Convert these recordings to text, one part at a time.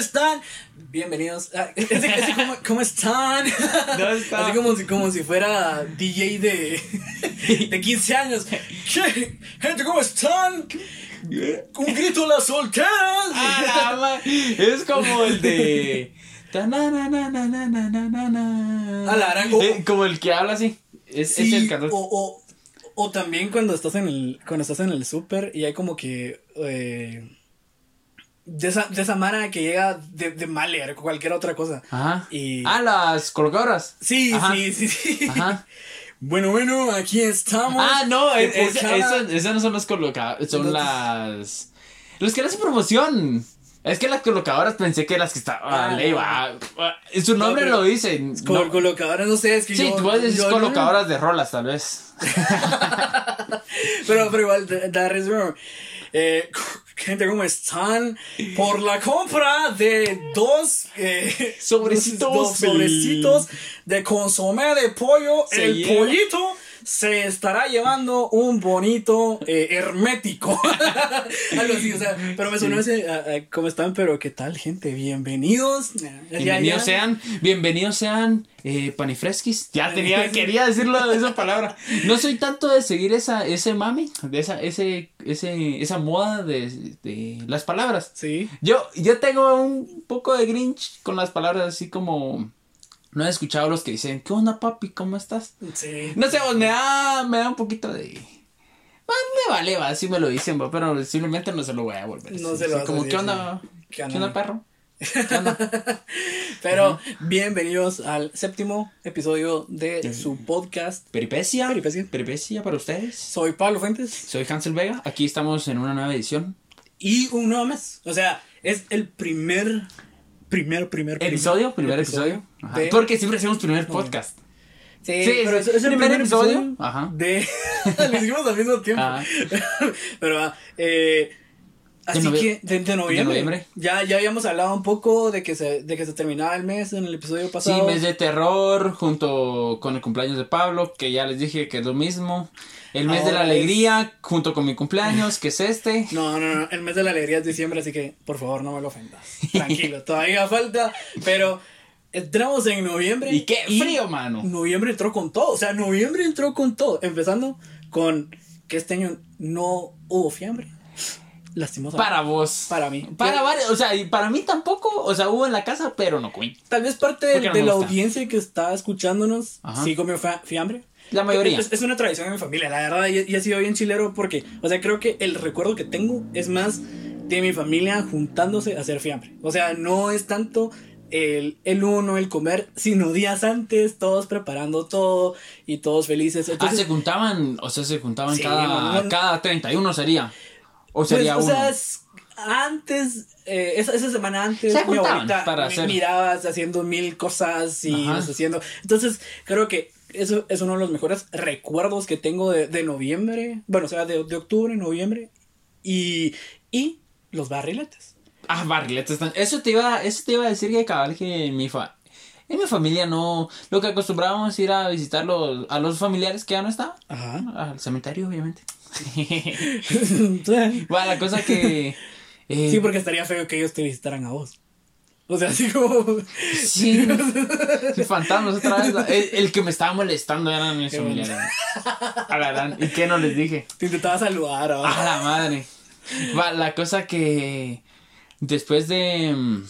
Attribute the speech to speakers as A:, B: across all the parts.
A: están? Bienvenidos. a- de ¿cómo, cómo están? Así como si, como si fuera DJ de, de 15 años. ¿Qué? Gente, ¿cómo están? Un grito a las solteras.
B: Ah, es como el de. Eh, como el que habla así. Es, es
A: Sí,
B: el cantor.
A: o, o, o también cuando estás en el cuando estás en el súper y hay como que eh, de esa de esa mara que llega de, de Maler o cualquier otra cosa.
B: Ajá.
A: Y
B: Ah, las colocadoras.
A: sí,
B: Ajá.
A: sí, sí, sí.
B: Ajá.
A: Bueno, bueno, aquí estamos.
B: Ah, no, es- es-
A: cada-
B: esas, esas no son las colocadoras, son
A: Entonces-
B: las... Los que le hacen promoción. Es que las colocadoras pensé que las que estaban...
A: Ah,
B: le iba, ah, su
A: No,
B: nombre lo dice.
A: Col-
B: no.
A: Colocadoras, no sé, es que
B: Sí,
A: yo.
B: tú puedes decir colocadoras de rolas, tal vez.
A: Pero, pero igual, da- risa. Eh, gente, ¿cómo están? Por la compra de dos eh,
B: Sobrecitos
A: dos
B: de-
A: sobrecitos de consomé de pollo,
B: Se
A: el
B: lleva.
A: pollito se estará llevando un bonito eh, hermético. Algo así, o sea, pero me sonó ese, ah, ah, ¿cómo están? Pero, ¿qué tal, gente? Bienvenidos.
B: Bienvenidos sean, bienvenidos sean eh, panifresquis. Ya tenía, quería decirlo de esa palabra. No soy tanto de seguir esa, ese mami, de esa, ese, ese, esa moda de, de las palabras.
A: Sí.
B: Yo, yo tengo un poco de grinch con las palabras así como. No he escuchado los que dicen, ¿qué onda papi? ¿Cómo estás?
A: Sí.
B: No sé, pues, me da, me da un poquito de. Ah, me vale, va, si me lo dicen, va, pero simplemente no se lo voy a volver.
A: No se lo a
B: como,
A: decir,
B: ¿qué onda?
A: ¿Qué
B: ¿Qué
A: onda?
B: onda, perro?
A: Pero bienvenidos al séptimo episodio de su podcast.
B: Peripecia.
A: Peripecia.
B: Peripecia para ustedes.
A: Soy Pablo Fuentes
B: Soy Hansel Vega. Aquí estamos en una nueva edición.
A: y un nuevo mes. O sea, es el primer, primer, primer, primer
B: Episodio, primer episodio. Ajá.
A: de-
B: Porque siempre hacemos primer podcast.
A: Sí,
B: Sí,
A: pero es, es el primer episodio
B: Ajá.
A: de. Lo hicimos al mismo tiempo.
B: Ajá.
A: pero, ah, eh. Así
B: novie-
A: que, de, de noviembre.
B: noviembre.
A: Ya, ya habíamos hablado un poco de que, se, de que se terminaba el mes en el episodio
B: Sí,
A: pasado.
B: mes de terror junto con el cumpleaños de Pablo, que ya les dije que es lo mismo. El mes de la
A: Ahora es-
B: alegría junto con mi cumpleaños, que es este.
A: No, no, no, el mes de la alegría es diciembre, así que por favor no me lo ofendas. Tranquilo, todavía falta, pero entramos en noviembre.
B: Y qué frío, mano.
A: Noviembre entró con todo, o sea, noviembre entró con todo, empezando con que este año no hubo fiambre. Lastimosamente.
B: Para vos.
A: Para mí.
B: Para varios, o sea, y para mí tampoco, o sea, hubo en la casa, pero no comí.
A: Tal vez parte de,
B: no
A: de la
B: gusta.
A: audiencia que está escuchándonos
B: Ajá.
A: sí comió fiambre.
B: La mayoría.
A: Es, es una tradición en mi familia, la verdad, y, y ha sido bien chilero porque, o sea, creo que el recuerdo que tengo es más de mi familia juntándose a hacer fiambre. O sea, no es tanto el, el uno, el comer, sino días antes, todos preparando todo y todos felices.
B: ah, se juntaban, o sea, se juntaban
A: Sí,
B: cada,
A: mano, no-
B: cada 31 sería. O
A: pues,
B: sería
A: o
B: uno.
A: sea, es- antes, eh, esa, esa semana antes,
B: Se
A: mi abuelita
B: para hacer-
A: mirabas haciendo mil cosas y haciendo. Entonces, creo que eso es uno de los mejores recuerdos que tengo de, de noviembre. Bueno, o sea, de, de octubre, noviembre. Y, y los barriletes.
B: Ah, barriletes. están- Eso te iba, eso te iba a decir que cabal que en mi fa- en mi familia no, lo que acostumbrábamos ir a visitar los, a los familiares que ya no estaban.
A: Ajá.
B: Al cementerio, obviamente.
A: sí,
B: bueno, la cosa que. eh,
A: porque estaría feo que ellos te visitaran a vos. O sea, así como.
B: Sí, sí, fantasmas otra vez. El, el que me estaba molestando eran mis familiares. A la gran- ¿Y qué no les dije?
A: Te intentaba saludar. ¿o?
B: A la madre. Va, la cosa que después de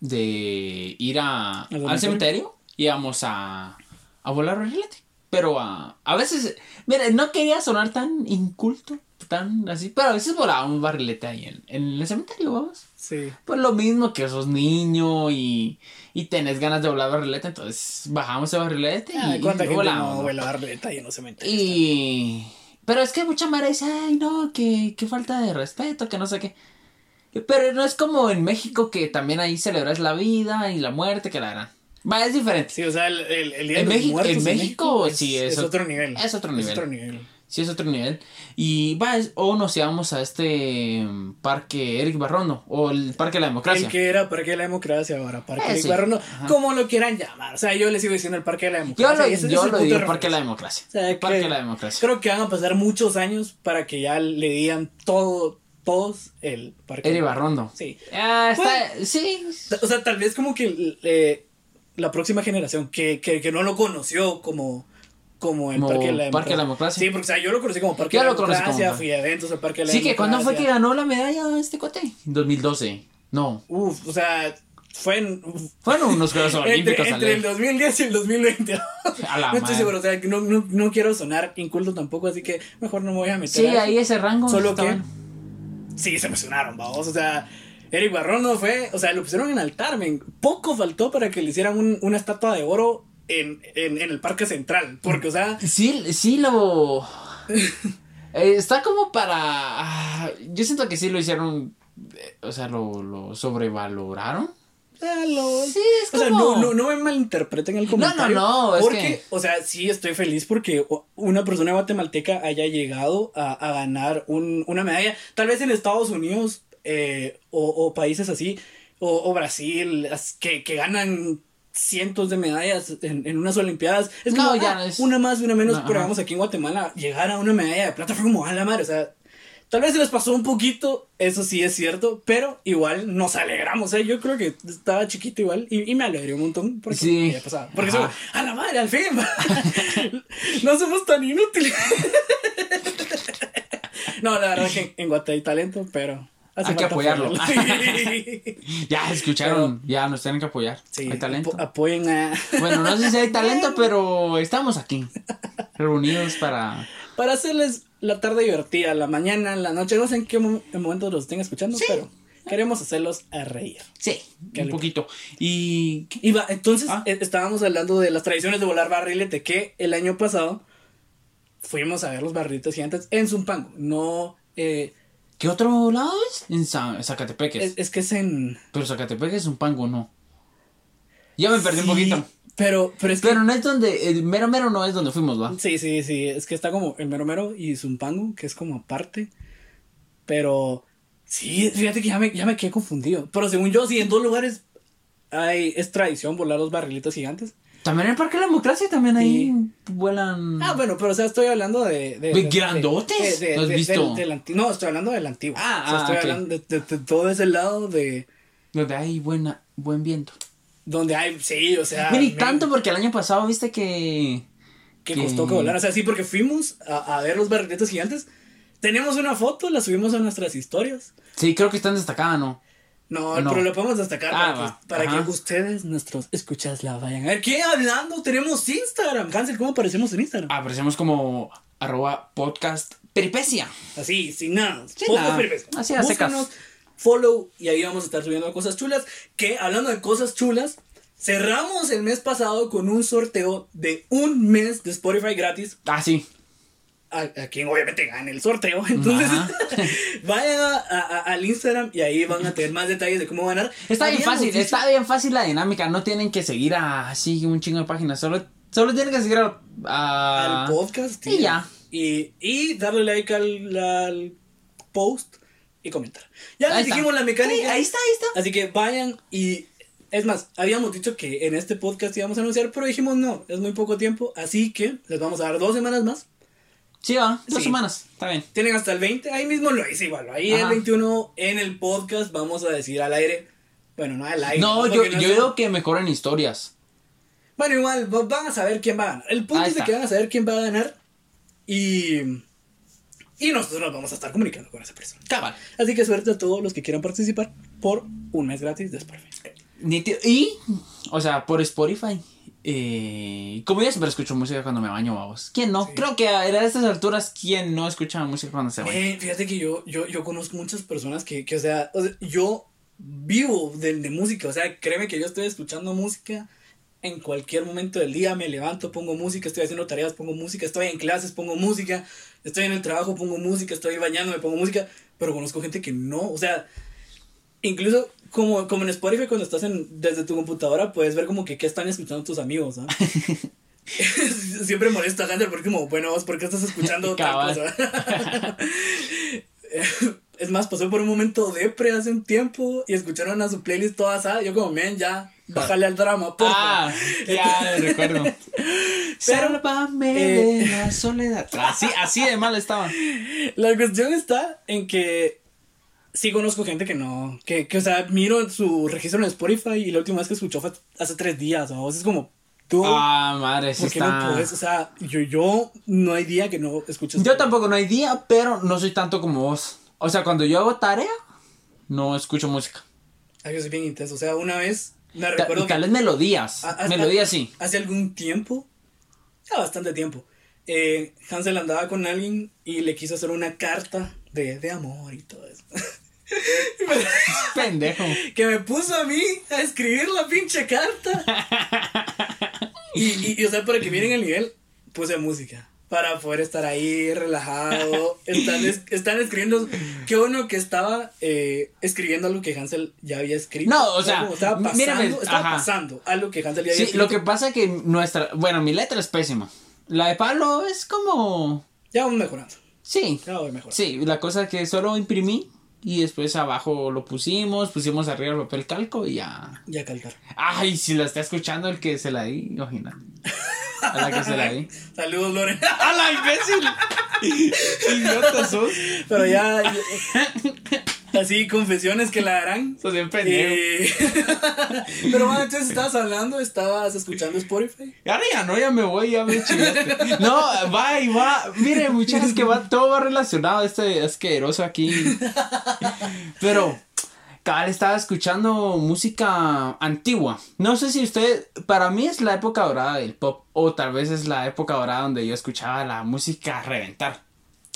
B: de ir a,
A: ¿Al cementerio?
B: íbamos a, a volar barrilete. Pero a, a veces, mira, no quería sonar tan inculto, tan así, pero a veces volábamos barrilete ahí en, en el cementerio, vamos.
A: Sí.
B: Pues lo mismo que sos niño y, y tenés ganas de volar barrilete, entonces bajamos el barrilete y,
A: Ay,
B: y
A: ¿Cuánta gente
B: volamos,
A: no vuela barrileta y no se mete?
B: Y... Pero es que mucha madre dice, ay no, que, que falta de respeto, que no sé qué. Pero no es como en México que también ahí celebras la vida y la muerte, que la harán. Va, es diferente.
A: Sí, o sea, el, el, el Día
B: En
A: de los
B: México-
A: Muertos
B: en México, sí,
A: es,
B: es
A: es
B: ot-
A: otro nivel.
B: es otro nivel.
A: Es otro nivel.
B: Sí, es otro nivel. Y va, es- o nos íbamos a este mm, parque Eric Barrondo, o el Parque de la Democracia.
A: El que era Parque de la Democracia ahora, Parque
B: Eh,
A: de
B: sí.
A: Barrono,
B: Ajá.
A: como lo quieran llamar. O sea, yo les sigo diciendo el Parque de la
B: Yo
A: Democracia.
B: lo,
A: y ese es
B: yo
A: el
B: lo digo
A: de
B: Parque de la. Democracia.
A: O sea,
B: Parque
A: que-
B: de la Democracia.
A: Creo que van a pasar muchos años para que ya le digan todo, todos el parque.
B: Eri Barrondo.
A: Sí.
B: Ah, está, sí.
A: O sea, tal vez como que eh, la próxima generación que, que, que no lo conoció como como el
B: Como
A: Parque de la
B: Parque de la Democracia.
A: Sí, porque o sea, yo lo conocí como Parque de la Democracia,
B: Parque.
A: fui a eventos al Parque de la
B: Sí, que cuando fue que
A: Democracia.
B: ganó la medalla este cote? 2012. No.
A: Uf, o sea, fue en...
B: Fueron unos Juegos Olímpicos
A: entre, entre el 2010 y el 2020.
B: A la
A: no estoy
B: madre.
A: seguro, o sea, que no, no, no quiero sonar inculto tampoco, así que mejor no me voy a meter.
B: Sí,
A: a
B: ahí ese rango.
A: Solo que sí se emocionaron, vamos. O sea, Eric Barrón no fue, o sea, lo pusieron en altar, men. Poco faltó para que le hicieran un- una estatua de oro en, en, en el Parque Central. Porque, o sea,
B: Sí, sí lo. Eh, está como para. ah, yo siento que sí lo hicieron. eh, O sea, lo, lo sobrevaloraron.
A: ah, lo-
B: Sí, es
A: O sea, no, no, no me malinterpreten el comentario.
B: no, es
A: porque,
B: que-
A: o sea, sí estoy feliz porque una persona guatemalteca haya llegado a, a ganar un- una medalla. Tal vez en Estados Unidos eh, o, o países así, o, o Brasil, as- que, que ganan cientos de medallas en, en unas Olimpiadas. Es
B: No,
A: como,
B: ya
A: ah,
B: es-
A: una más y una menos,
B: No,
A: pero vamos aquí en Guatemala, llegar a una medalla de plata fue como a la madre, o sea. Tal vez se les pasó un poquito, eso sí es cierto, pero igual nos alegramos, ¿eh? Yo creo que estaba chiquito igual y, y me alegré un montón porque
B: Sí.
A: pasaba. Porque somos, a la madre, al fin, no somos tan inútiles. no, la verdad que en Guate hay talento, pero hace
B: Hay que apoyarlo. Ya escucharon, ya nos tienen que apoyar.
A: Sí,
B: hay talento.
A: apo- apoyen a...
B: Bueno, no sé si hay talento, pero estamos aquí. Reunidos para.
A: Para hacerles la tarde divertida, la mañana, la noche, no sé en qué mo- en momento los estén escuchando, pero queremos hacerlos a reír.
B: Sí,
A: Qué
B: un
A: rico.
B: poquito. Y. ¿qué?
A: Y va, entonces
B: Ah.
A: eh, estábamos hablando de las tradiciones de volar barrilete que el año pasado fuimos a ver los barriletes gigantes en Zumpango. No, eh,
B: ¿Qué otro lado es? En Sa- Zacatepeques.
A: es, es que es en...
B: Pero Zacatepeques es un pango, no. Ya me perdí un poquito.
A: Pero, pero es que...
B: Pero no es donde. El mero mero no es donde fuimos, ¿va?
A: Sí, sí, sí, es que está como el mero mero y Zumpango, que es como aparte. Pero sí, fíjate que ya me, ya me quedé confundido. Pero según yo, sí, en dos lugares hay, es tradición volar los barrilitos gigantes.
B: También en el Parque de la Democracia también ahí vuelan.
A: Ah, bueno, pero o sea, estoy hablando de... de,
B: ¿De
A: de-
B: grandotes?
A: de- de-
B: ¿Lo has visto?
A: del- no, estoy hablando del antiguo.
B: Ah,
A: O sea,
B: ah,
A: estoy hablando de, todo ese lado de...
B: Donde hay buena, buen viento.
A: Donde hay, sí, o sea...
B: Mira, y tanto porque el año pasado viste que.
A: que
B: que-
A: costó que volar. O sea, sí, porque fuimos a, a ver los barrilitos gigantes. Tenemos una foto, la subimos a nuestras historias.
B: Sí, creo que están destacadas, ¿no?
A: No,
B: No.
A: pero lo podemos destacar
B: Ah,
A: para, que, para
B: Ajá.
A: que ustedes, nuestros escuchas, la vayan a ver. ¿Qué hablando? Tenemos Instagram. Hansel, ¿cómo aparecemos en Instagram?
B: Aparecemos como arroba podcast peripecia.
A: Así, sin nada.
B: Sin nada.
A: perverso.
B: Así a secas.
A: Follow y ahí vamos a estar subiendo cosas chulas. Que hablando de cosas chulas, cerramos el mes pasado con un sorteo de un mes de Spotify gratis.
B: Ah, sí.
A: A, a quien obviamente gane el sorteo. Entonces, vayan a- al Instagram y ahí van a tener más detalles de cómo ganar.
B: Está bien fácil, está bien fácil la dinámica. No tienen que seguir así un chingo de páginas. Solo, solo tienen que seguir
A: al podcast.
B: y ya.
A: Y, y darle like al, al post y comentar. Ya les dijimos la mecánica.
B: Sí, ahí está, ahí está.
A: Así que vayan y. Es más, habíamos dicho que en este podcast íbamos a anunciar, pero dijimos no, es muy poco tiempo, así que les vamos a dar dos semanas más.
B: Sí, va. Dos
A: Sí.
B: semanas. Está bien.
A: Tienen hasta el 20, ahí mismo lo hice igual. Ahí
B: Ajá.
A: el 21 en el podcast vamos a decir al aire. Bueno, no al aire.
B: No, yo,
A: sé-
B: digo que mejoren historias.
A: Bueno, igual, va- van a saber quién va a ganar. El punto
B: Ahí
A: es de que van a saber quién va a ganar. Y. Y nosotros nos vamos a estar comunicando con esa persona.
B: Cabal.
A: Así que suerte a todos los que quieran participar por un mes gratis de Spotify.
B: Y, o sea, por Spotify. Eh, como yo siempre escucho música cuando me baño, vamos. ¿Quién no?
A: Sí.
B: Creo que a a estas alturas, ¿quién no escucha música cuando se baña?
A: Eh, fíjate que yo, yo, yo conozco muchas personas que, que o, sea, o sea, yo vivo de, de música. O sea, créeme que yo estoy escuchando música en cualquier momento del día. Me levanto, pongo música, estoy haciendo tareas, pongo música, estoy en clases, pongo música, estoy en el trabajo, pongo música, estoy bañándome, pongo música. Pero conozco gente que no. O sea, incluso como, como en Spotify, cuando estás en, desde tu computadora, puedes ver como que qué están escuchando tus amigos. ¿ah? Siempre molesta a Hunter porque como, bueno, vos, ¿por qué estás escuchando
B: Cabal.
A: cosa? es más, pasó por un momento depre hace un tiempo y escucharon a su playlist toda asada. Yo como, men, ya, bájale al drama, porfa.
B: Ah, ya recuerdo. Sálvame
A: eh,
B: de la soledad. Así, así de mal estaba.
A: La cuestión está en que sí conozco gente que no, que, que, o sea, miro su registro en Spotify y la última vez que escuchó fue hace tres días, o sea, es como, tú,
B: Ah, madre, sí
A: ¿por qué
B: está.
A: no puedes? O sea, yo, yo no hay día que no escuches.
B: Yo tampoco no hay día, pero no soy tanto como vos. O sea, cuando yo hago tarea, no escucho música.
A: Ay, yo soy bien intenso, o sea, una vez me
B: Ta-
A: recuerdo
B: Tal vez melodías.
A: a- a-
B: melodías sí.
A: hace algún tiempo, ya bastante tiempo, eh, Hansel andaba con alguien y le quiso hacer una carta de, de amor y todo eso.
B: Pendejo.
A: que me puso a mí a escribir la pinche carta. Y, y, y, o sea, para que miren el nivel, puse música. Para poder estar ahí relajado. Están, es- están escribiendo. Qué bueno que estaba eh, escribiendo algo que Hansel ya había escrito.
B: No, o sea,
A: como estaba pasando,
B: mírame,
A: estaba pasando algo que Hansel ya había
B: Sí,
A: escrito.
B: lo que pasa que nuestra. Bueno, mi letra es pésima. La de Pablo es como.
A: Ya vamos mejorando.
B: Sí.
A: Ya voy mejorando.
B: Sí, la cosa que solo imprimí y después abajo lo pusimos, pusimos arriba el papel calco y ya.
A: Ya calcar.
B: Ay, si la está escuchando el que se la di, imagínate. A la que se la di.
A: Saludos, Loren.
B: ¡A la imbécil! Idiota sos.
A: Pero ya. ya- así, confesiones que la harán.
B: Sos bien pendejo.
A: Eh, Pero bueno, entonces estabas hablando, estabas escuchando Spotify.
B: Ahora ya no, ya me voy, ya me chingaste. No, va y va. Mire, muchachos, que va, todo va relacionado a este asqueroso aquí. Pero, cabal, estaba escuchando música antigua. No sé si usted, para mí es la época dorada del pop, o tal vez es la época dorada donde yo escuchaba la música a reventar.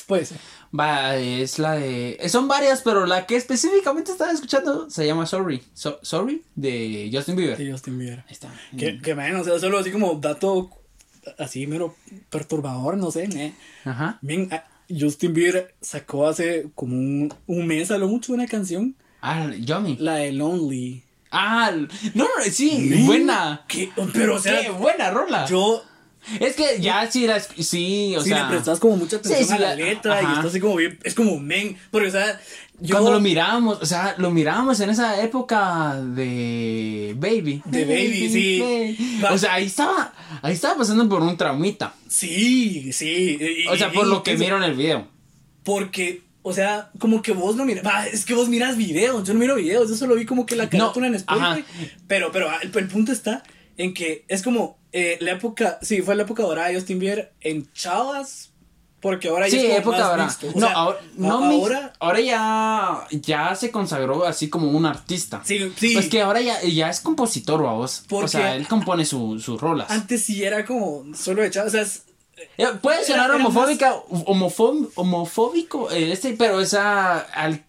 A: Puede ser.
B: Va, es la de. Son varias, pero la que específicamente estaba escuchando se llama Sorry. So- Sorry, de Justin Bieber.
A: Sí, Justin Bieber.
B: Ahí está.
A: Que, que man, o sea, solo así como dato así mero perturbador, no sé, ¿eh?
B: Ajá.
A: Bien, Justin Bieber sacó hace como un, un mes a lo mucho una canción,
B: Ah, Yummy.
A: la de Lonely.
B: Ah, no, no, sí,
A: Men,
B: buena.
A: ¿qué? Pero, o sea,
B: Qué buena rola.
A: yo,
B: Es que ya sí, la, esc- sí, o
A: si
B: sea.
A: le prestas como mucha atención
B: sí,
A: a la, letra y
B: ajá.
A: está así como bien, es como men, porque, o sea, yo,
B: Cuando lo mirábamos, o sea, lo mirábamos en esa época de Baby.
A: De Baby, sí.
B: Baby. O sea, ahí estaba, ahí estaba pasando por un traumita.
A: sí, sí. y-
B: O sea, por
A: y-
B: lo que en el video.
A: Porque, o sea, como que vos no miras. Es que vos miras videos. Yo no miro videos. Yo solo vi como que la carátula en Spotify. Pero, pero ah, el, el punto está en que es como eh, la época. Sí, fue la época dorada de Justin Bieber en Chavas. Porque ahora ya
B: Sí,
A: es como
B: época
A: más
B: ahora.
A: mixto. O
B: No,
A: sea,
B: ahora, no mix-
A: ahora.
B: ya, ya se consagró así como un artista.
A: Sí, sí.
B: Pues que ahora ya, ya es compositor, vos.
A: Porque-
B: O sea, él compone su- sus rolas.
A: Antes sí era como solo de Chavas. O sea, es-
B: Eh, Puede sonar homofóbica, homofo- homofóbico, eh, este, pero esa al,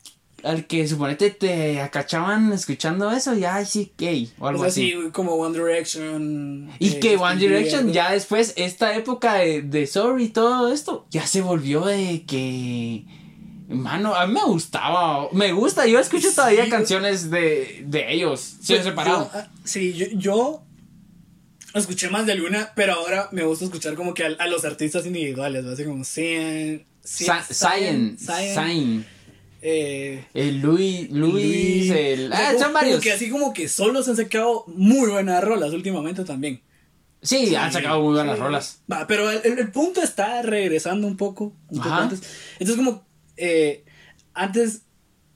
B: al que suponete te acachaban escuchando eso, ya ay, sí, gay o
A: o
B: algo
A: sea,
B: así.
A: sí, como One Direction.
B: Y
A: eh,
B: que
A: Justin
B: One Direction ya después, esta época de, de Sorry y todo esto, ya se volvió de que... Mano, a mí me gustaba, me gusta, yo escucho
A: Sí,
B: todavía canciones de, de ellos, sí,
A: Pues,
B: separado.
A: yo, ah, sí, yo, yo escuché más de alguna, pero ahora me gusta escuchar como que a, a los artistas individuales, así como Cien,
B: Sa- Zion, Zion,
A: eh,
B: el Luis, Luis, el...
A: o sea,
B: Ah,
A: como-
B: son
A: como
B: varios.
A: que así como que solo se han sacado muy buenas rolas últimamente también.
B: Sí, han sacado muy buenas
A: Sí.
B: rolas.
A: Va, pero el, el- el punto está regresando un poco, un poco antes. Entonces como eh, antes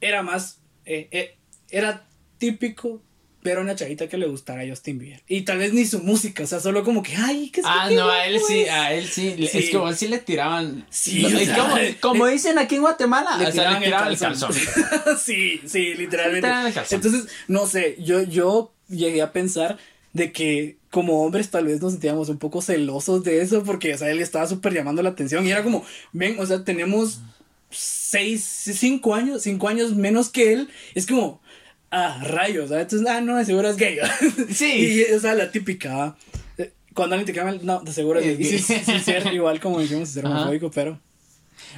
A: era más, eh, eh, era típico ver a una chavita que le gustara a Justin Bieber. Y tal vez ni su música, o sea, solo como que, ay, ¿qué es
B: Ah,
A: que
B: no,
A: qué
B: a él sí,
A: es?".
B: a él sí.
A: Sí.
B: Es que sí le tiraban.
A: Sí, o sea,
B: como, como
A: le-
B: dicen aquí en Guatemala,
A: Le
B: o sea,
A: tiraban,
B: le tiraban el calzón.
A: sí, sí, literalmente.
B: Le tiraban el calzón.
A: Entonces, no sé, yo, yo llegué a pensar de que como hombres tal vez nos sentíamos un poco celosos de eso porque, o sea, él estaba súper llamando la atención y era como, ven, o sea, tenemos seis, cinco años, cinco años menos que él, es como, ah, rayos, ¿sabes? Entonces, ah, no, de seguro es gay.
B: Sí.
A: Y, o sea, la típica. Eh, cuando alguien te cambia, no, de seguro es gay. Sí, sí, sí, ser igual como dijimos, ser homofóbico, pero...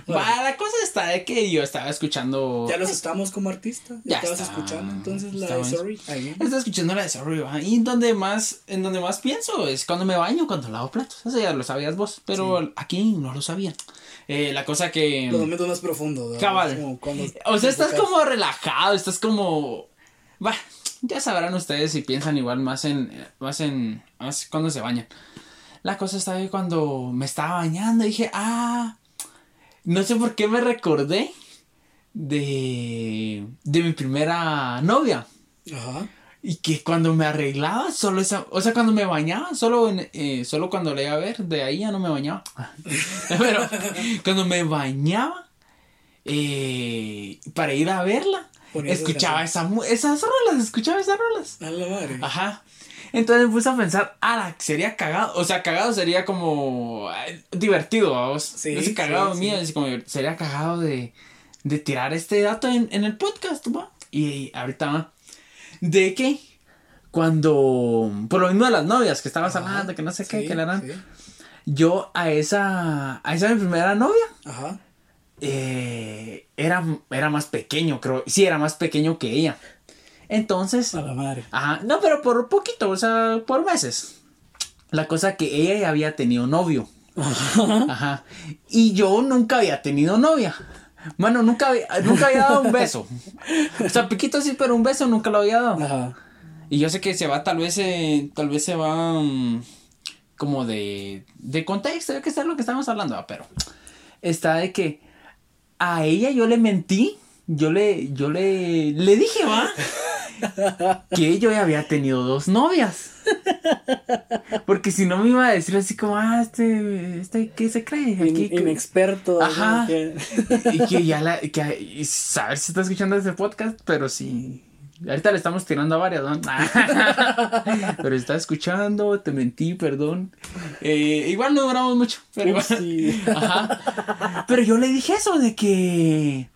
A: bueno.
B: Va, la cosa está de que yo estaba escuchando.
A: Ya los estamos como artista. Ya, estabas
B: está.
A: escuchando entonces la
B: Estamos-
A: de Sorry. Ahí.
B: Estaba escuchando la de Sorry, va, Y donde más, en donde más pienso es cuando me baño, cuando lavo platos. Eso ya lo sabías vos, pero aquí no lo sabían. Eh, la cosa que.
A: Los momentos más profundos.
B: Cabal.
A: Es como cuando
B: O sea, estás como relajado, estás como. Va, ya sabrán ustedes si piensan igual más en. Más en. Más cuando se bañan. La cosa está ahí cuando me estaba bañando. Dije, ah. No sé por qué me recordé de, de mi primera novia.
A: Ajá.
B: Y que cuando me arreglaba, solo esa, o sea, cuando me bañaba, solo, en, eh, solo cuando le iba a ver, de ahí ya no me bañaba. Pero cuando me bañaba, eh, para ir a verla, escuchaba esa, esas rolas, escuchaba esas rolas.
A: A la madre.
B: Ajá. Entonces me puse a pensar, ah, sería cagado. O sea, cagado sería como divertido, vamos.
A: Sí,
B: Ese cagado
A: sí,
B: mío,
A: sí.
B: así como sería cagado de, de tirar este dato en, en el podcast, ¿va? Y, ahorita va. De que cuando, por lo mismo de las novias que estabas
A: Ajá.
B: hablando, que no sé qué, que la eran. Yo a esa, a esa mi primera novia,
A: Ajá.
B: Eh, era, era más pequeño, creo. Sí, era más pequeño que ella. Entonces,
A: A la madre.
B: Ajá, no, pero por poquito, o sea, por meses. La cosa que ella ya había tenido novio. Ajá. Y yo nunca había tenido novia. Mano, nunca había, nunca había dado un beso. O sea, piquito sí, pero un beso nunca lo había dado.
A: Ajá.
B: Y yo sé que se va, tal vez, eh, tal vez se va mm, como de, de contexto, yo que sé lo que estamos hablando, ah, pero está de que a ella yo le mentí, yo le, yo le, le dije, va, que yo ya había tenido dos novias. Porque si no me iba a decir así como, ah, este, este, ¿qué se cree?
A: In-
B: Aquí, que-
A: inexperto.
B: Ajá. y que ya la, que, y saber si está escuchando ese podcast, pero sí. Ahorita le estamos tirando a varias, ¿no? pero está escuchando, te mentí, perdón. Eh, igual no duramos mucho, pero igual.
A: Sí.
B: Ajá. Pero yo le dije eso de que.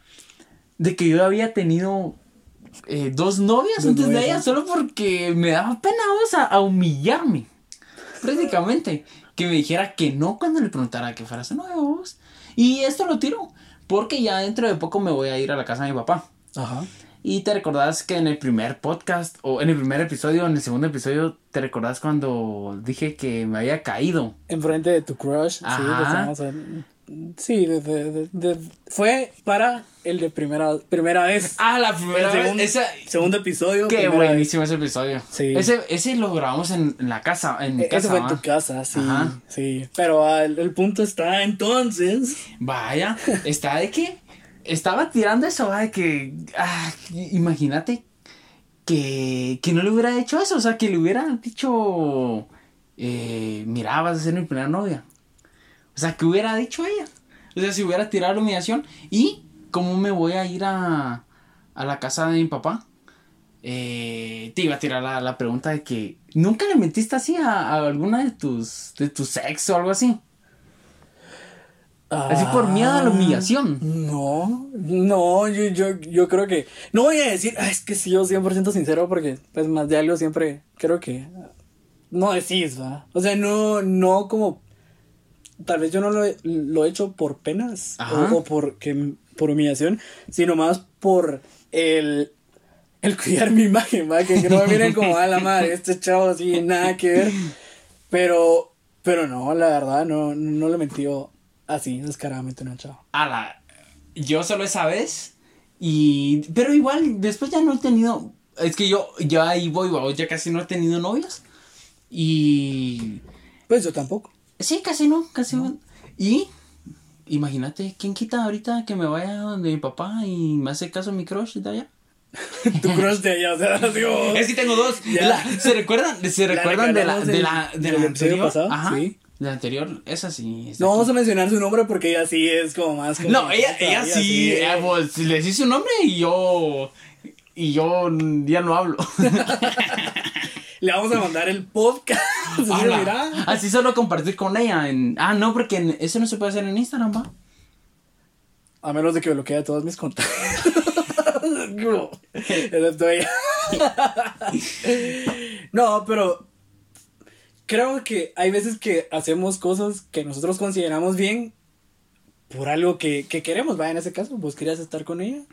B: De que yo había tenido eh, dos novias
A: Dos
B: antes de ella, solo porque me daba pena vos, a, a humillarme. Prácticamente. Que me dijera que no cuando le preguntara que fuera su novia vos. Y esto lo tiro. Porque ya dentro de poco me voy a ir a la casa de mi papá.
A: Ajá.
B: Y te recordás que en el primer podcast, o en el primer episodio, en el segundo episodio, te recordás cuando dije que me había caído.
A: Enfrente de tu crush. Sí,
B: Ajá.
A: sí de- de- de- de- fue para el de primera, primera vez.
B: Ah, la primera
A: El
B: vez.
A: segundo,
B: Esa,
A: segundo episodio.
B: Qué
A: vez.
B: buenísimo ese episodio.
A: Sí.
B: Ese, ese lo grabamos en, en la casa, en mi
A: E-
B: casa.
A: Ese fue tu casa, sí.
B: Ajá.
A: Sí. Pero ah, el, el punto está entonces.
B: Vaya, está de que estaba tirando eso, de que ah, imagínate que, que no le hubiera hecho eso, o sea, que le hubiera dicho, eh, mira, vas a ser mi primera novia. O sea, que hubiera dicho ella. O sea, si hubiera tirado la humillación y cómo me voy a ir a, a la casa de mi papá. Eh, te iba a tirar la, la pregunta de que nunca le mentiste así a, a alguna de tus de sexo o algo así. Así por miedo a la humillación.
A: No, no, yo, yo, yo creo que. No voy a decir, "Ah, es que sí, yo 100% sincero, porque pues más de algo siempre creo que. No decís, ¿va? O sea, no, no como. Tal vez yo no lo he, lo he hecho por penas o, o por, que, por humillación, sino más por el. El cuidar mi imagen, ¿va? Que, que no me miren como a la madre, este chavo así, nada que ver. Pero, pero no, la verdad, no, no le mentió así, descaradamente, no, chavo.
B: a la yo solo esa vez y pero igual después ya no he tenido es que yo ya ahí voy ya casi no he tenido novios y
A: Pues yo tampoco.
B: sí casi no casi no. y imagínate quién quita ahorita que me vaya donde mi papá y me hace caso mi crush de allá
A: tu crush de ella, o sea, digo.
B: es que tengo dos. La- se recuerdan se
A: La
B: recuerdan de la de la de
A: del episodio pasado,
B: ajá
A: sí.
B: La anterior esa sí
A: No vamos a mencionar su nombre porque ella sí es como más. como-
B: No, ella, ella
A: ella
B: sí,
A: eh.
B: ella, pues, le decís su nombre y yo. Y yo ya no hablo.
A: Le vamos a mandar el podcast. Sí.
B: Así solo compartir con ella. En... Ah, no, porque en- eso no se puede hacer en Instagram, va.
A: A menos de que bloquee todos mis contactos. No, Excepto ella. No, pero creo que hay veces que hacemos cosas que nosotros consideramos bien por algo que, que queremos. Va, en ese caso, vos querías estar con ella.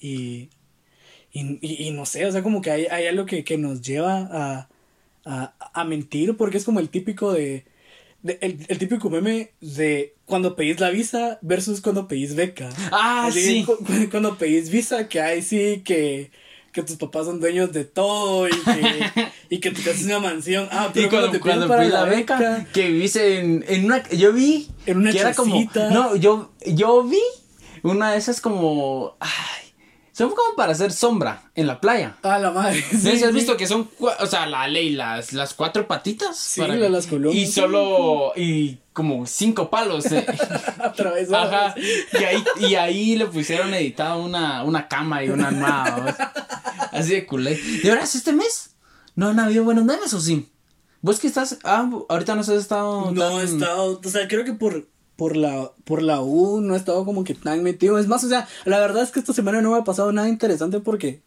A: Y, y, y- y no sé, o sea, como que hay, hay algo que, que nos lleva a, a, a mentir, porque es como el típico de, de- el, el típico meme de cuando pedís la visa versus cuando pedís beca.
B: Ah, sí.
A: cu- cu- Cuando pedís visa, que hay sí que, que tus papás son dueños de todo y que, y que tu casa es una mansión. Ah, pero
B: Y cuando,
A: te
B: cuando
A: para
B: la beca, que vivís en, en una. Yo vi.
A: En una
B: que era como.
A: chocita.
B: No, yo, yo vi Una de esas como. Ay. Son como para hacer sombra en la playa.
A: Ah, la madre.
B: ¿Sí, has visto que son, o sea, la ley, las, las cuatro patitas?
A: Sí, las columnas.
B: Y solo, y como cinco palos. Eh. Ajá. Y ahí, y ahí le pusieron editado una, una cama y una almohada. Así de culé. ¿De veras este mes? ¿No han habido buenos memes o sí? ¿Vos que estás? Ah, ahorita no has estado.
A: No he estado. O sea, creo que por por la, por la U no he estado como que tan metido. Es más, o sea, la verdad es que esta semana no me ha pasado nada interesante porque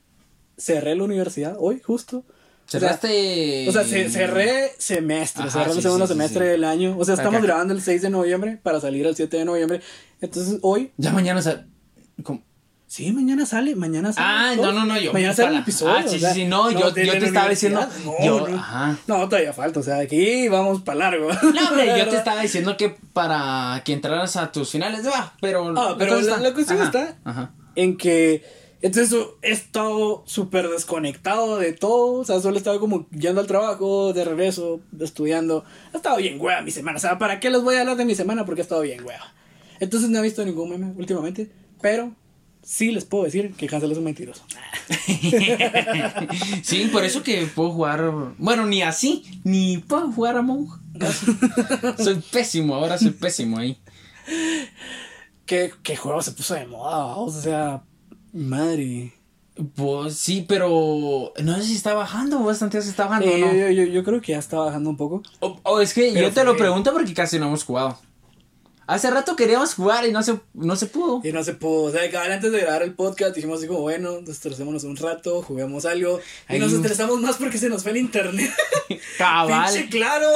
A: cerré la universidad hoy, justo.
B: Cerraste.
A: O sea, cerré semestre, cerré el segundo semestre del año. O sea, estamos grabando el 6 de noviembre para salir el 7 de noviembre. Entonces, hoy.
B: Ya mañana sale.
A: Sí, mañana sale, mañana sale.
B: Ah, no, no, no, yo.
A: Mañana sale el episodio.
B: Ah, sí, sí, sí, no, yo, yo te estaba diciendo.
A: No,
B: yo,
A: no,
B: ajá.
A: no, todavía falta, o sea, aquí vamos para largo.
B: No, hombre, yo te estaba diciendo que para que entraras a tus finales, va, pero.
A: Ah, pero la, la, cuestión
B: ajá,
A: está
B: ajá.
A: en que. Entonces he estado súper desconectado de todo. O sea, solo he estado como yendo al trabajo, de regreso, estudiando. Ha estado bien hueva mi semana. O sea, ¿para qué les voy a hablar de mi semana? Porque ha estado bien hueva. Entonces no he visto ningún meme últimamente. Pero sí les puedo decir que Hansel es un mentiroso.
B: sí, por eso que puedo jugar. Bueno, ni así, ni puedo jugar a Monk. soy pésimo, ahora soy pésimo ahí.
A: ¿Qué, qué juego se puso de moda? O sea, madre.
B: Pues sí, pero no sé si está bajando o bastante se está bajando.
A: Eh,
B: ¿no?
A: yo, yo, yo, creo que ya está bajando un poco.
B: O, o es que
A: Pero
B: yo te lo pregunto porque casi no hemos jugado. Hace rato queríamos jugar y no se, no se pudo.
A: Y no se pudo. O sea, cabal, antes de grabar el podcast dijimos así como, bueno, estresémonos un rato, juguemos algo. Y
B: Ahí-
A: nos estresamos más porque se nos fue el internet.
B: Cabal.
A: Pinche claro.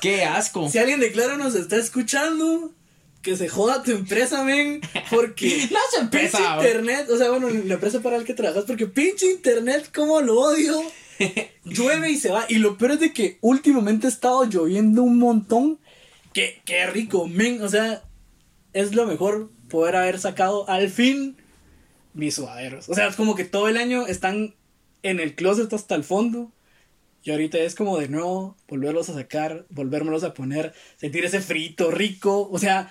B: Qué asco.
A: Si alguien de Claro nos está escuchando, que se joda tu empresa, men. Porque.
B: No se empresa,
A: Pinche internet, o sea, bueno, la empresa para la que trabajas, porque pinche internet, como lo odio. Llueve y se va. Y lo peor es de que últimamente ha estado lloviendo un montón. Que, qué rico, men. O sea, es lo mejor poder haber sacado al fin mis sudaderos. O sea, es como que todo el año están en el closet hasta el fondo. Y ahorita es como de nuevo volverlos a sacar, volvérmelos a poner, sentir ese frito rico. O sea,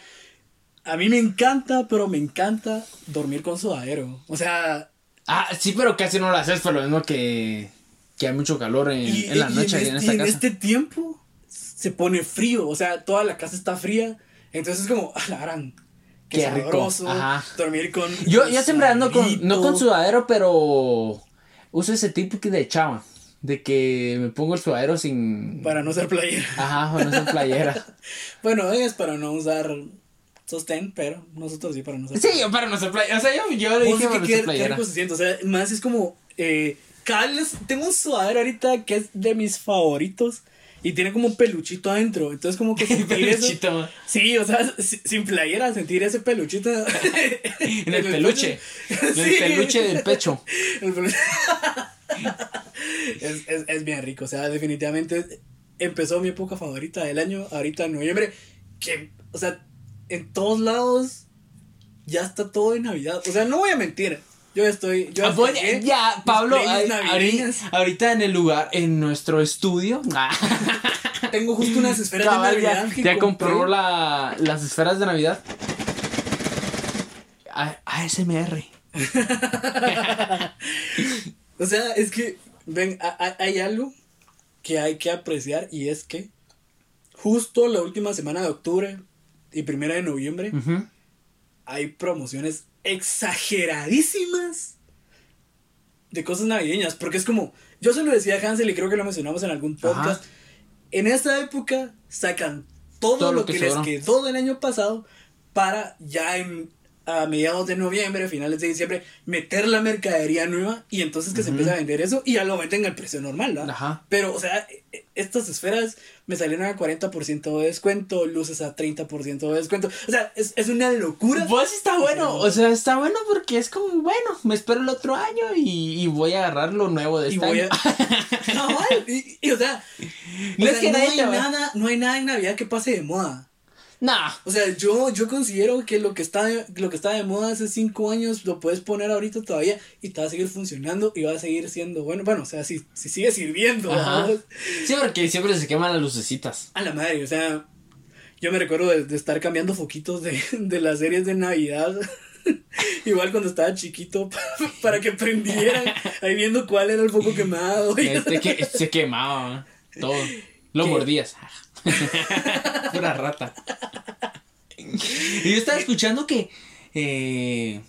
A: a mí me encanta, pero me encanta dormir con sudadero. O sea,
B: Ah, sí, pero casi no lo haces por lo mismo que, que hay mucho calor en,
A: y,
B: en la
A: y
B: noche
A: en,
B: aquí en
A: este,
B: esta
A: y en
B: casa.
A: este tiempo se pone frío. O sea, toda la casa está fría. Entonces es como, ah, la gran. Qué,
B: Qué rico, ajá.
A: Dormir con.
B: Yo, yo siempre ando con, no con sudadero, pero uso ese tipo de chava. De que me pongo el sudadero sin...
A: Para no ser playera.
B: Ajá, para no ser playera.
A: Bueno, es para no usar sostén, pero nosotros sí para no usar
B: sí, yo para no ser playera. O sea, yo, yo le dije
A: que qué, qué rico se siente. O sea, más es como. Eh, cada vez tengo un sudadero ahorita que es de mis favoritos. Y tiene como un peluchito adentro. Entonces, como que sentir eso.
B: Peluchito.
A: Sí, o sea, si- sin playera, sentir ese peluchito.
B: En el peluche. En el peluche del pecho.
A: El peluche. es, es, es bien rico. O sea, definitivamente empezó mi época favorita del año. Ahorita en noviembre. Que, o sea, en todos lados ya está todo de Navidad. O sea, no voy a mentir. Yo estoy. Yo
B: Ah, ya, Pablo, ahorita, ahorita en el lugar, en nuestro estudio,
A: Tengo justo unas esferas
B: cabal,
A: de
B: ya,
A: Navidad.
B: ya
A: compré.
B: compró la, las esferas de Navidad. A- ASMR.
A: O sea, es que, ven, a- a- hay algo que hay que apreciar y es que justo la última semana de octubre y primera de noviembre hay promociones exageradísimas de cosas navideñas. Porque es como, yo se lo decía a Hansel y creo que lo mencionamos en algún podcast.
B: Ajá.
A: En esta época sacan todo,
B: Todo
A: lo
B: lo
A: que,
B: que
A: les quedó del año pasado para ya en, a mediados de noviembre, finales de diciembre, meter la mercadería nueva y entonces que se empiece a vender eso y ya lo venden al precio normal, ¿verdad?
B: Ajá.
A: Pero, o sea, e- e- estas esferas me salieron a 40% de descuento, luces a 30% de descuento. O sea, es, es una locura.
B: Pues está bueno, o sea, está bueno porque es como, bueno, me espero el otro año y, y voy a agarrar lo nuevo de
A: Y
B: este
A: voy
B: año.
A: a. Cabal, y, y, o sea,
B: No
A: o
B: es que
A: no, hay nada, no hay nada en Navidad que pase de moda.
B: Nah,
A: O sea, yo, yo considero que lo que está de, lo que está de moda hace cinco años lo puedes poner ahorita todavía y te va a seguir funcionando y va a seguir siendo bueno. Bueno, o sea, si, si sigue sirviendo.
B: Sí, porque siempre se queman las lucecitas.
A: A la madre, o sea, yo me recuerdo de, de estar cambiando foquitos de, de las series de Navidad. Igual cuando estaba chiquito, para que prendieran, ahí viendo cuál era el foco quemado.
B: Este que, se quemaba todo. Lo mordías. Pura rata. Y yo estaba escuchando que eh,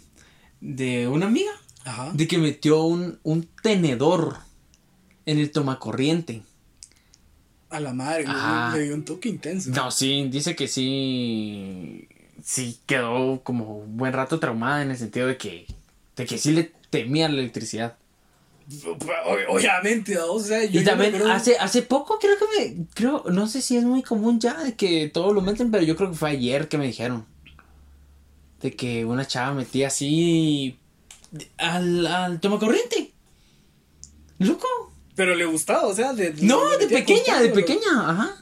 B: de una amiga de que metió un, un tenedor en el tomacorriente.
A: A la madre, le dio un toque intenso.
B: No, sí, dice que sí. Sí quedó como un buen rato traumada en el sentido de que. De que sí le temía la electricidad.
A: Obviamente, o sea,
B: yo Y también hace, hace poco creo que me. Creo, no sé si es muy común ya de que todos lo meten, pero yo creo que fue ayer que me dijeron. De que una chava metía así. Al, al tomacorriente. Loco.
A: Pero le gustaba, o sea, de...
B: No, de pequeña, de pequeña, ajá.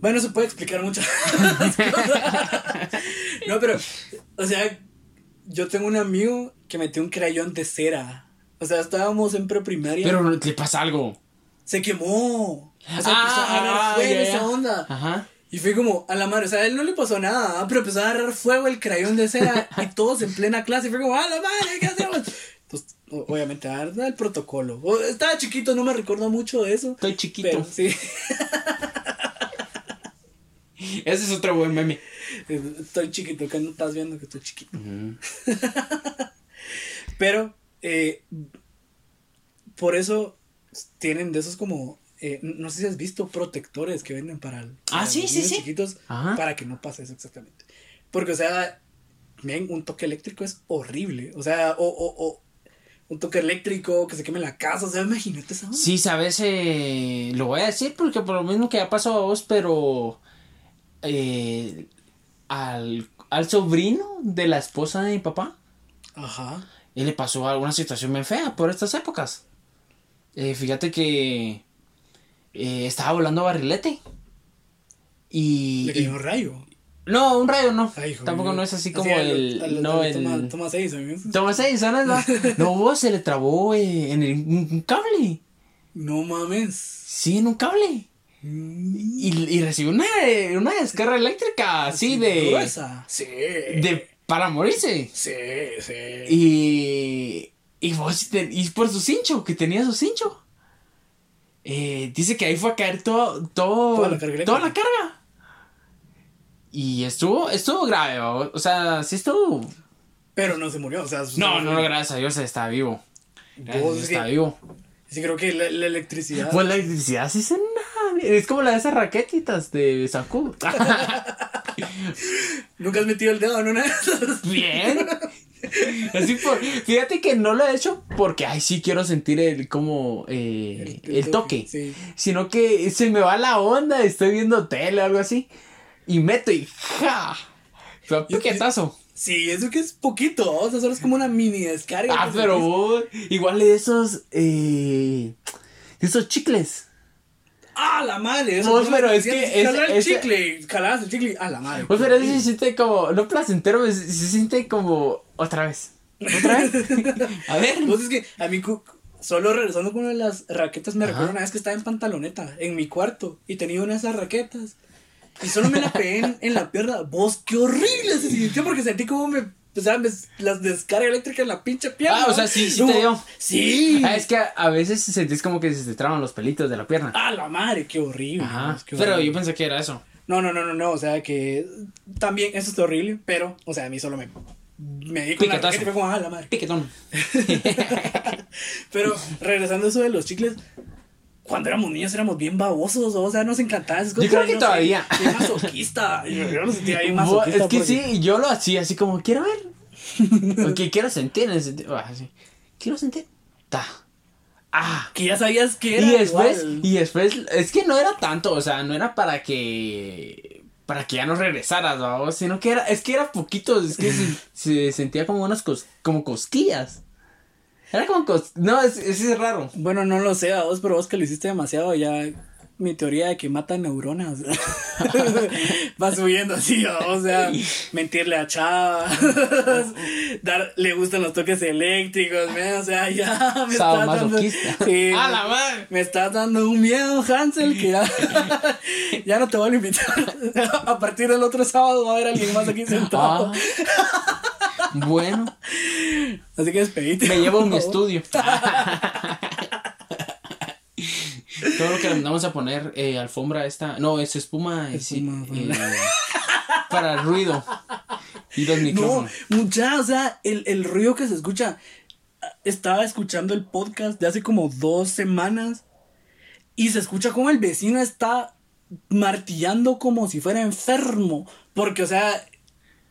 A: Bueno, se puede explicar muchas no, pero, o sea, yo tengo un amigo que metió un crayón de cera. O sea, estábamos en preprimaria.
B: Pero le pasa algo.
A: Se quemó. O sea, ah, empezó a fuego esa onda. Ajá. Y fue como, a la madre, o sea, a él no le pasó nada, pero empezó a agarrar fuego el crayón de cera y todos en plena clase. Y fue como, a la madre, ¿qué hacemos? obviamente, dar el protocolo. Estaba chiquito, no me recuerdo mucho de eso.
B: Estoy chiquito. sí. Ese es otro buen meme.
A: Estoy chiquito, que no estás viendo que estoy chiquito. Pero, eh, por eso tienen de esos como eh, no sé si has visto protectores que venden para,
B: ah, sí, sí, sí.
A: chiquitos para que no pase eso exactamente. Porque, o sea, bien, un toque eléctrico es horrible. O sea, o, o, un toque eléctrico, que se queme la casa, o sea, imagínate eso.
B: Sí, sabes, eh, lo voy a decir porque por lo mismo que ha pasado a vos, pero eh, al, sobrino de la esposa de mi papá, Ajá. Él le pasó alguna situación muy fea por estas épocas. Eh, fíjate que estaba volando barrilete. Y.
A: Le cayó un rayo.
B: No, un rayo no. Tampoco no es así como el. no, el.
A: Toma 6,
B: Toma 6, ¿sabes? No, se le trabó eh, en el, un cable.
A: No mames.
B: Sí, en un cable. Y, y recibió una, una descarga eléctrica así, de.
A: Gruesa. Sí.
B: De. Para morirse.
A: Sí, sí.
B: Y. Y, vos, y por su cincho, que tenía su cincho. Eh, dice que ahí fue a caer todo. todo toda la carga. Toda la carga. Y estuvo, estuvo grave, o sea, sí estuvo.
A: Pero no se murió, o sea.
B: No, no, no, gracias a Dios está vivo. está vivo.
A: Sí, creo que la, electricidad.
B: Pues la electricidad sí es Es como la de esas raquetitas de Saku.
A: Nunca has metido el dedo en una de esas.
B: Bien. Así por, fíjate que no lo he hecho porque ay sí quiero sentir el como eh, el, toque, sino que se me va la onda, estoy viendo tele o algo así y meto y ¡ja! Piquetazo.
A: Sí, eso que es poquito, o sea, solo es como una mini descarga.
B: Ah, pero igual de esos, eh, esos chicles.
A: ¡Ah, la madre!
B: Eso pero es que
A: es, el chicle, jalabas el chicle, ¡ah, la madre!
B: Pues pero se siente como, no placentero, se, se siente como, otra vez, otra vez. a ver.
A: Pues es que a mí, solo regresando con una de las raquetas, me recuerdo una vez que estaba en pantaloneta, en mi cuarto, y tenía una de esas raquetas. Y solo me la pegué en, la pierna. Vos, qué horrible se sintió porque sentí como me o sea, las descarga eléctrica en la pinche pierna.
B: Ah, o sea, sí, sí te dio.
A: Sí.
B: Ah, es que a, veces sentís como que se te traban los pelitos de la pierna.
A: Ah, la madre, qué horrible. Ajá.
B: pero yo pensé que era eso.
A: No, no, no, no, no. O sea, que también eso es horrible, pero, o sea, a mí solo me. Me di con la y fue como, ah, la madre.
B: Piquetón.
A: pero regresando a eso de los chicles, cuando éramos niños éramos bien babosos, o sea, nos encantaba esas
B: cosas. Yo creo que todavía.
A: Bien masoquista. Yo, yo lo sentía ahí masoquista.
B: Es que sí, yo lo hacía así como, quiero ver. Porque quiero sentir. Así. Quiero sentir. Ta. Ah.
A: Que ya sabías que era.
B: Y después, y después, es que no era tanto, o sea, no era para que. Para que ya no regresaras, ¿no? sino que era, es que era poquito, es que se, se, sentía como unas cos, como cosquillas. Era como. No, es, es, raro.
A: Bueno, no lo sé a vos, pero vos que lo hiciste demasiado ya. mi teoría de que mata neuronas. Va subiendo así, o sea, mentirle a chavas, dar, le gustan los toques eléctricos, o sea, ya me estás dando, sí, a la madre. me estás dando un miedo, Hansel, que ya, ya no te voy a invitar. a partir del otro sábado va a haber alguien más aquí sentado.
B: Ah. Bueno.
A: Así que despedite.
B: Me llevo un estudio. Todo lo que le vamos a poner eh, alfombra esta. No, es espuma. espuma eh, para el ruido.
A: Y los micrófonos. No, mucha, o sea, el, el ruido que se escucha. Estaba escuchando el podcast de hace como dos semanas. Y se escucha como el vecino está martillando como si fuera enfermo. Porque, o sea,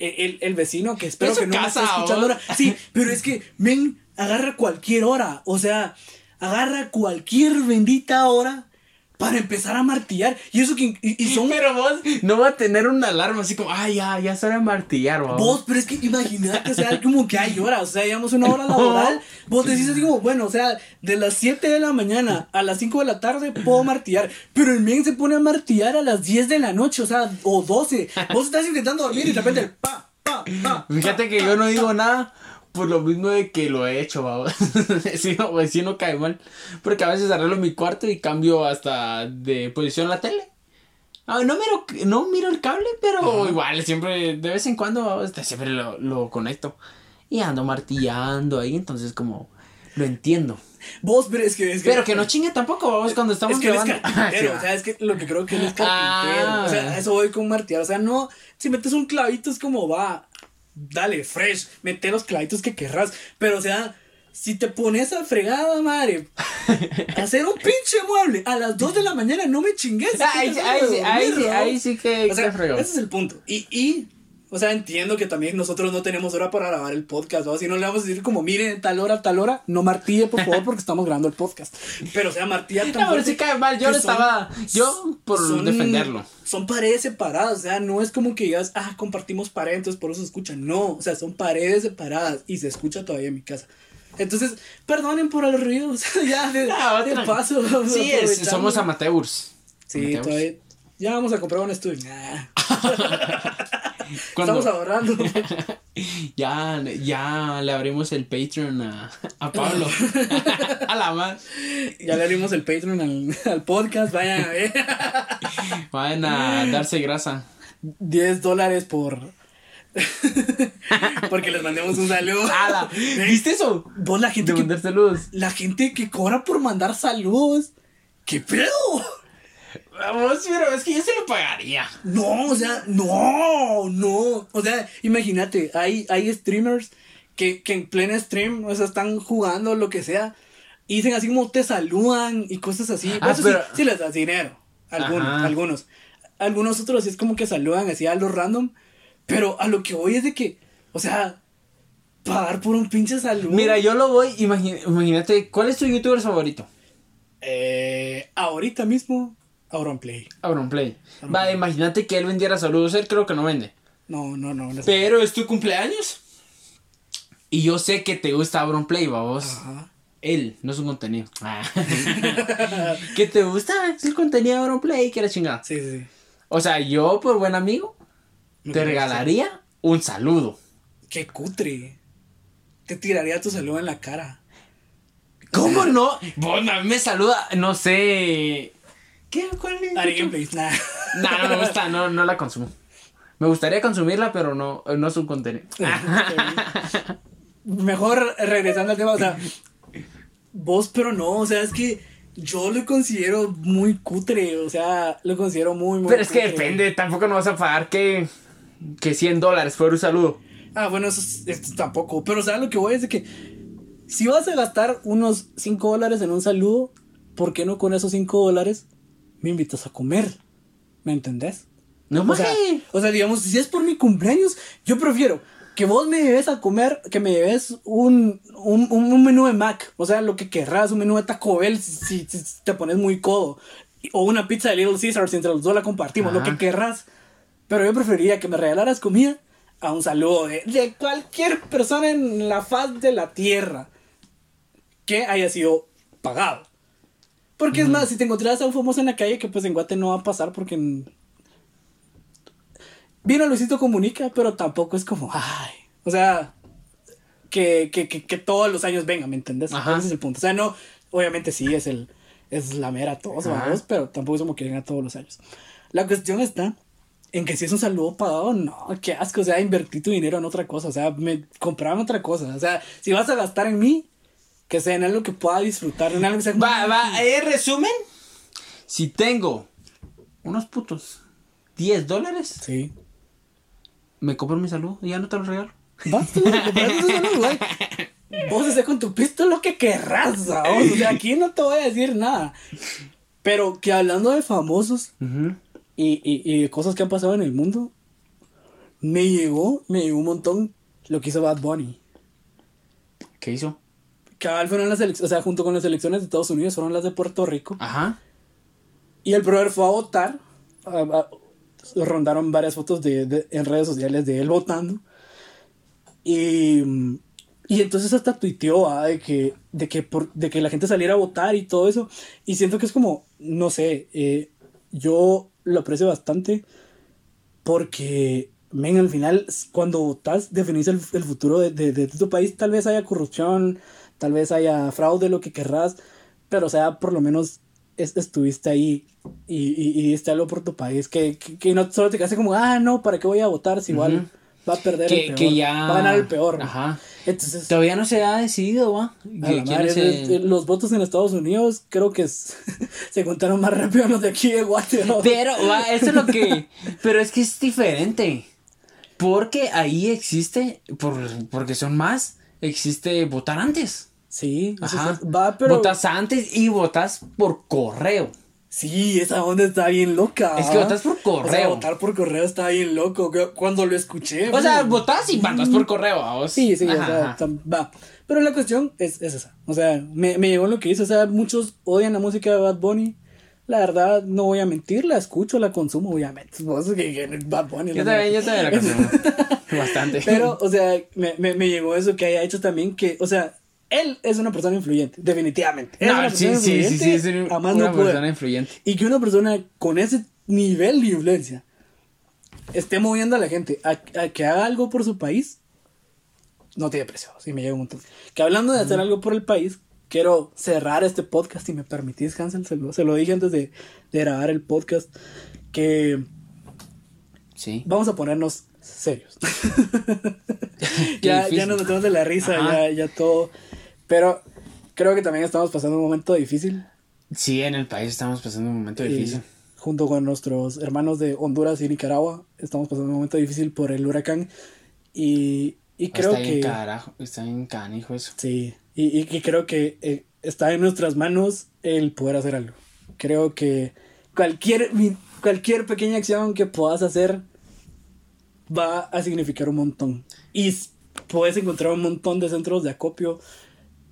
A: el, el vecino que espero que no me esté escuchando ahora. Sí, pero es que, men, agarra cualquier hora. O sea, agarra cualquier bendita hora para empezar a martillar. Y eso que. Y, son...
B: Pero vos no va a tener una alarma así como, ay, ya, ya sabe martillar,
A: vos. Vos, pero es que imagínate, o sea, como que hay horas, o sea, digamos una hora laboral. Vos decís así como, bueno, o sea, de las 7 de la mañana a las 5 de la tarde puedo martillar. Pero el men se pone a martillar a las 10 de la noche, o sea, o 12. Vos estás intentando dormir y de repente, pa, pa, pa.
B: Fíjate que yo no digo nada por lo mismo de que lo he hecho, vamos. si, no, si no cae mal. Porque a veces arreglo mi cuarto y cambio hasta de posición la tele. Ah, no miro, no miro el cable, pero igual, siempre, de vez en cuando, siempre lo, lo conecto. Y ando martillando ahí, entonces como lo entiendo.
A: Vos, pero es que.
B: pero que no chingue tampoco, vamos, cuando estamos
A: es que grabando. Es o sea, es que lo que creo que él es carpintero. O sea, ah. eso voy con martillar. O sea, no, si metes un clavito es como va dale, fresh, mete los clavitos que querrás. Pero, o sea, si te pones a fregada, madre, hacer un pinche mueble a las 2 de la mañana, no me chingues. Ahí, ahí, sí que, o sea, Ese es el punto. Y, y o sea, entiendo que también nosotros no tenemos hora para grabar el podcast, ¿no? Si no le vamos a decir como, miren, tal hora, tal hora, no martille, por favor, porque estamos grabando el podcast. Pero, o sea, martilla
B: No, pero sí cae mal, yo estaba, yo por defenderlo.
A: Son paredes separadas, o sea, no es como que digas, ah, compartimos paredes, entonces por eso se escuchan. No, o sea, son paredes separadas y se escucha todavía en mi casa. Entonces, perdonen por el ruido, o sea, ya de, paso.
B: Sí, somos amateurs.
A: Sí, todavía. Ya vamos a comprar un estudio. Estamos ahorrando.
B: ya, ya le abrimos el Patreon a, a Pablo. a la más.
A: Ya le abrimos el Patreon al, podcast. Vayan a ver.
B: Vayan a darse grasa.
A: 10 dólares por. Porque les mandemos un saludo.
B: ¿Viste eso?
A: Vos la gente.
B: que, saludos.
A: La gente que cobra por mandar saludos. ¿Qué pedo?
B: Vamos, pero es que yo se lo pagaría.
A: No, o sea, no, no. O sea, imagínate, hay, hay streamers que, que en plena stream, o sea, están jugando lo que sea. Y dicen así como te saludan y cosas así. Ah, Eso sí, les das dinero. Algunos, algunos. Algunos otros es como que saludan así a los random. Pero a lo que voy es de que, o sea, pagar por un pinche saludo.
B: Mira, yo lo voy, imagínate, ¿cuál es tu youtuber favorito?
A: Eh, ahorita mismo, Auronplay.
B: Auronplay. Va, imagínate que él vendiera saludos, él creo que no vende.
A: No, no, no.
B: Pero es tu cumpleaños. Y yo sé que te gusta Auronplay, vos. Ajá. Él, no es un contenido. Ah. que te gusta el contenido de Auronplay, que era chingada.
A: Sí, sí, sí.
B: O sea, yo por buen amigo te regalaría un saludo.
A: Qué cutre. Te tiraría tu saludo en la cara.
B: ¿Cómo no? Bueno, a mí me saluda, no sé. ¿Qué? ¿Cuál es?
A: Ari Gameplays, nada.
B: No, no me gusta, no, no la consumo. Me gustaría consumirla, pero no, no es un contenido.
A: Mejor regresando al tema, o sea, vos, pero no, o sea, es que yo lo considero muy cutre, o sea, lo considero muy, muy
B: Pero es que depende, tampoco no vas a pagar que, que 100 dólares por un saludo.
A: Ah, bueno, eso, tampoco, pero o sea, lo que voy es de que si vas a gastar unos 5 dólares en un saludo, ¿por qué no con esos 5 dólares me invitas a comer. ¿Me entendés? No o sea, o sea, digamos, si es por mi cumpleaños, yo prefiero que vos me lleves a comer, que me lleves un, un, menú de Mac, o sea, lo que querrás, un menú de Taco Bell si, te pones muy codo, o una pizza de Little Caesars si entre los dos la compartimos, lo que querrás. Pero yo preferiría que me regalaras comida a un saludo de, de cualquier persona en la faz de la tierra que haya sido pagado. Porque es más, si te encontrás a un famoso en la calle, que pues en Guate no va a pasar porque. Vino Luisito Comunica, pero tampoco es como, ay. O sea, que, que, que, que todos los años venga, ¿me entendés? Ese es el punto. O sea, no, obviamente sí es el. Es la mera todos, vamos, pero tampoco es como que venga todos los años. La cuestión está en que si es un saludo pagado, no, qué asco, o sea, invertí tu dinero en otra cosa, o sea, me compraron otra cosa, o sea, si vas a gastar en mí, que sea en algo que pueda disfrutar, en algo que sea...
B: Va, va, ¿eh, resumen, si tengo unos putos 10 dólares,
A: sí.
B: me compro mi saludo y ya no te lo regalo.
A: Basta, güey. Vos haces con tu pisto lo que querrás, ¿sabes? O sea, aquí no te voy a decir nada. Pero que hablando de famosos, y, y, cosas que han pasado en el mundo, me llegó, me llegó un montón lo que hizo Bad Bunny.
B: ¿Qué hizo?
A: Cabal fueron las elecciones, o sea, junto con las elecciones de Estados Unidos, fueron las de Puerto Rico.
B: Ajá.
A: Y el brother fue a votar. rondaron varias fotos de, en redes sociales de él votando. Y, y entonces hasta tuiteó de, que, de, que por, de que la gente saliera a votar y todo eso. Y siento que es como, no sé, eh, yo lo aprecio bastante porque, ven, al final, cuando votas, definís el, el futuro de, de, tu país. Tal vez haya corrupción, tal vez haya fraude, lo que querrás, pero o sea, por lo menos estuviste ahí y, y, y diste algo por tu país. Que, que, no solo te quedaste como, ah, no, ¿para qué voy a votar si igual va a perder
B: que, el peor? ya...
A: Va a ganar el peor.
B: Ajá. Entonces, Todavía no se ha decidido, ¿va?
A: Los votos en Estados Unidos creo que se contaron más rápido los de aquí de Guatemala.
B: Pero, va, eso es lo que... Pero es que es diferente. Porque ahí existe, por, porque son más, existe votar antes.
A: Sí,
B: Ajá. va, pero... Votas antes y votas por correo.
A: Sí, esa onda está bien loca.
B: Es que votas por correo. O sea,
A: votar por correo está bien loco. Cuando lo escuché.
B: O sea, votas y mandas por correo.
A: Sí, sí, o sea, va. Pero la cuestión es, es esa. O sea, me, me llegó lo que hizo. O sea, muchos odian la música de Bad Bunny. La verdad, no voy a mentir, la escucho, la consumo, obviamente. Vos que, Bad Bunny.
B: Yo también, yo también la consumo. Bastante.
A: Pero, o sea, me, me, me llegó eso que haya hecho también que, o sea, él es una persona influyente, definitivamente. es una
B: sí, sí, sí, sí, es una persona influyente.
A: Y que una persona con ese nivel de influencia esté moviendo a la gente a, que haga algo por su país, no tiene precio. Sí, me llega un montón. Que hablando de hacer algo por el país, quiero cerrar este podcast, si me permitís, Hansel, se lo, se lo dije antes de, de, grabar el podcast, que
B: sí.
A: vamos a ponernos serios. ya, ya nos metemos de la risa, ya, ya todo. Pero creo que también estamos pasando un momento difícil.
B: Sí, en el país estamos pasando un momento difícil.
A: junto con nuestros hermanos de Honduras y Nicaragua, estamos pasando un momento difícil por el huracán. Y, y creo
B: está
A: que.
B: En carajo, está en canijo eso.
A: Sí, y, y, creo que eh, está en nuestras manos el poder hacer algo. Creo que cualquier, cualquier pequeña acción que puedas hacer va a significar un montón. Y puedes encontrar un montón de centros de acopio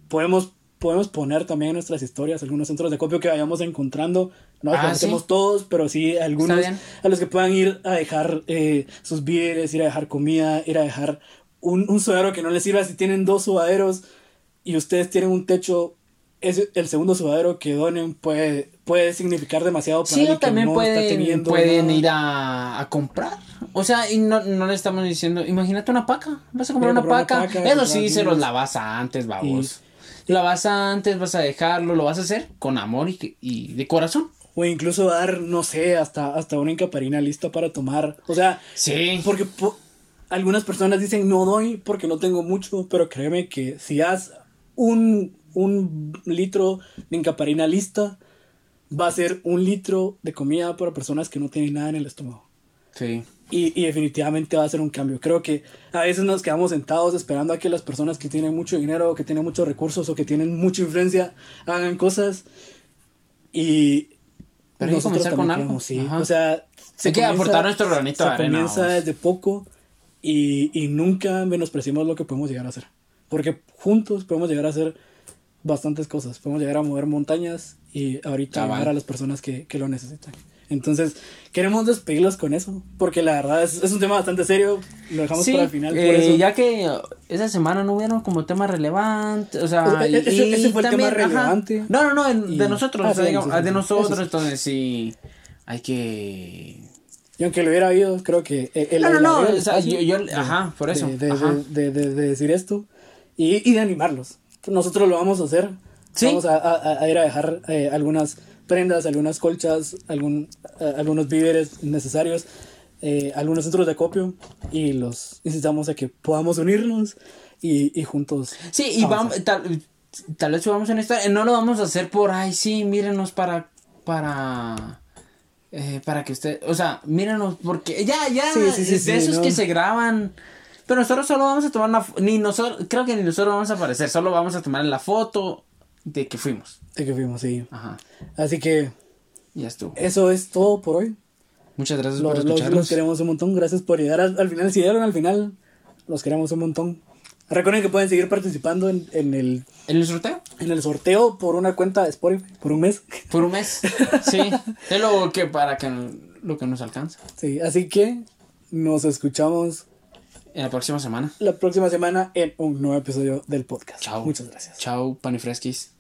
A: podemos, podemos poner también en nuestras historias algunos centros de acopio que vayamos encontrando. No los ah, conocemos todos, pero sí algunos a los que puedan ir a dejar eh, sus víveres, ir a dejar comida, ir a dejar un, un sudadero que no les sirva si tienen dos sudaderos y ustedes tienen un techo es el segundo sudadero que donen puede, puede significar demasiado
B: para sí, que también no pueden, pueden ir a, a, comprar. O sea, y no, no, le estamos diciendo, imagínate una paca, vas a comprar una, paca. Eso sí, se los lavas antes, vamos la vas a antes, vas a dejarlo, lo vas a hacer con amor y, y de corazón.
A: O incluso dar, no sé, hasta, hasta una incaparina lista para tomar. O sea,
B: sí.
A: porque algunas personas dicen no doy porque no tengo mucho, pero créeme que si has un, un litro de incaparina lista, va a ser un litro de comida para personas que no tienen nada en el estómago.
B: Sí.
A: Y, y, definitivamente va a ser un cambio. Creo que a veces nos quedamos sentados esperando a que las personas que tienen mucho dinero, que tienen muchos recursos o que tienen mucha influencia hagan cosas. Y
B: Pero nosotros comenzar con algo.
A: Sí. O sea,
B: se hay que aportar nuestro granito
A: de arena. comienza desde poco y, y nunca menospreciamos lo que podemos llegar a hacer. Porque juntos podemos llegar a hacer bastantes cosas. Podemos llegar a mover montañas y ahorita ayudar a las personas que, que lo necesitan. Entonces, queremos despedirlos con eso, porque la verdad es, es un tema bastante serio, lo dejamos para el final. por
B: eh,
A: eso.
B: ya que esa semana no hubieron como temas relevantes, o sea,
A: E- e- ese-
B: y
A: ese fue el tema
B: también, ajá.
A: relevante.
B: No, no, no, en-
A: Y-
B: de nosotros,
A: ah,
B: o sea,
A: sí,
B: digamos,
A: sí, sí,
B: de
A: sí.
B: nosotros,
A: sí.
B: entonces sí, hay que...
A: Y aunque lo hubiera habido, creo que el,
B: No, no,
A: el
B: no,
A: el
B: o sea, yo- yo- ajá, por eso,
A: De, de-
B: ajá.
A: de- de decir esto y, y de animarlos. Nosotros lo vamos a hacer.
B: Sí.
A: Vamos a, a- a ir a dejar eh, algunas prendas, algunas colchas, algún, eh, algunos víveres necesarios, eh, algunos centros de acopio y los incitamos a que podamos unirnos y, y juntos.
B: Sí, y vamos, tal, tal vez subamos en esta, no lo vamos a hacer por, ay, sí, mírenos para, para, eh, para que usted, o sea, mírenos, porque ya, ya,
A: Sí, sí, sí,
B: de esos
A: no.
B: que se graban, pero nosotros solo vamos a tomar una, ni nosotros, creo que ni nosotros vamos a aparecer, solo vamos a tomar la foto de que fuimos,
A: De que fuimos, sí.
B: ajá,
A: Así que
B: ya estuvo.
A: eso es todo por hoy.
B: Muchas gracias
A: Los,
B: por
A: los-
B: escucharnos.
A: los queremos un montón. Gracias por llegar al, al final. Si llegaron al final, los queremos un montón. Recuerden que pueden seguir participando en, en el,
B: ¿En el sorteo?
A: en el sorteo por una cuenta de Spotify por un mes.
B: Por un mes, sí, es lo que, para que, lo que nos alcanza,
A: Sí, así que nos escuchamos
B: en la próxima semana.
A: la próxima semana en un nuevo episodio del podcast.
B: Chao.
A: Muchas gracias.
B: Chao, panifresquis.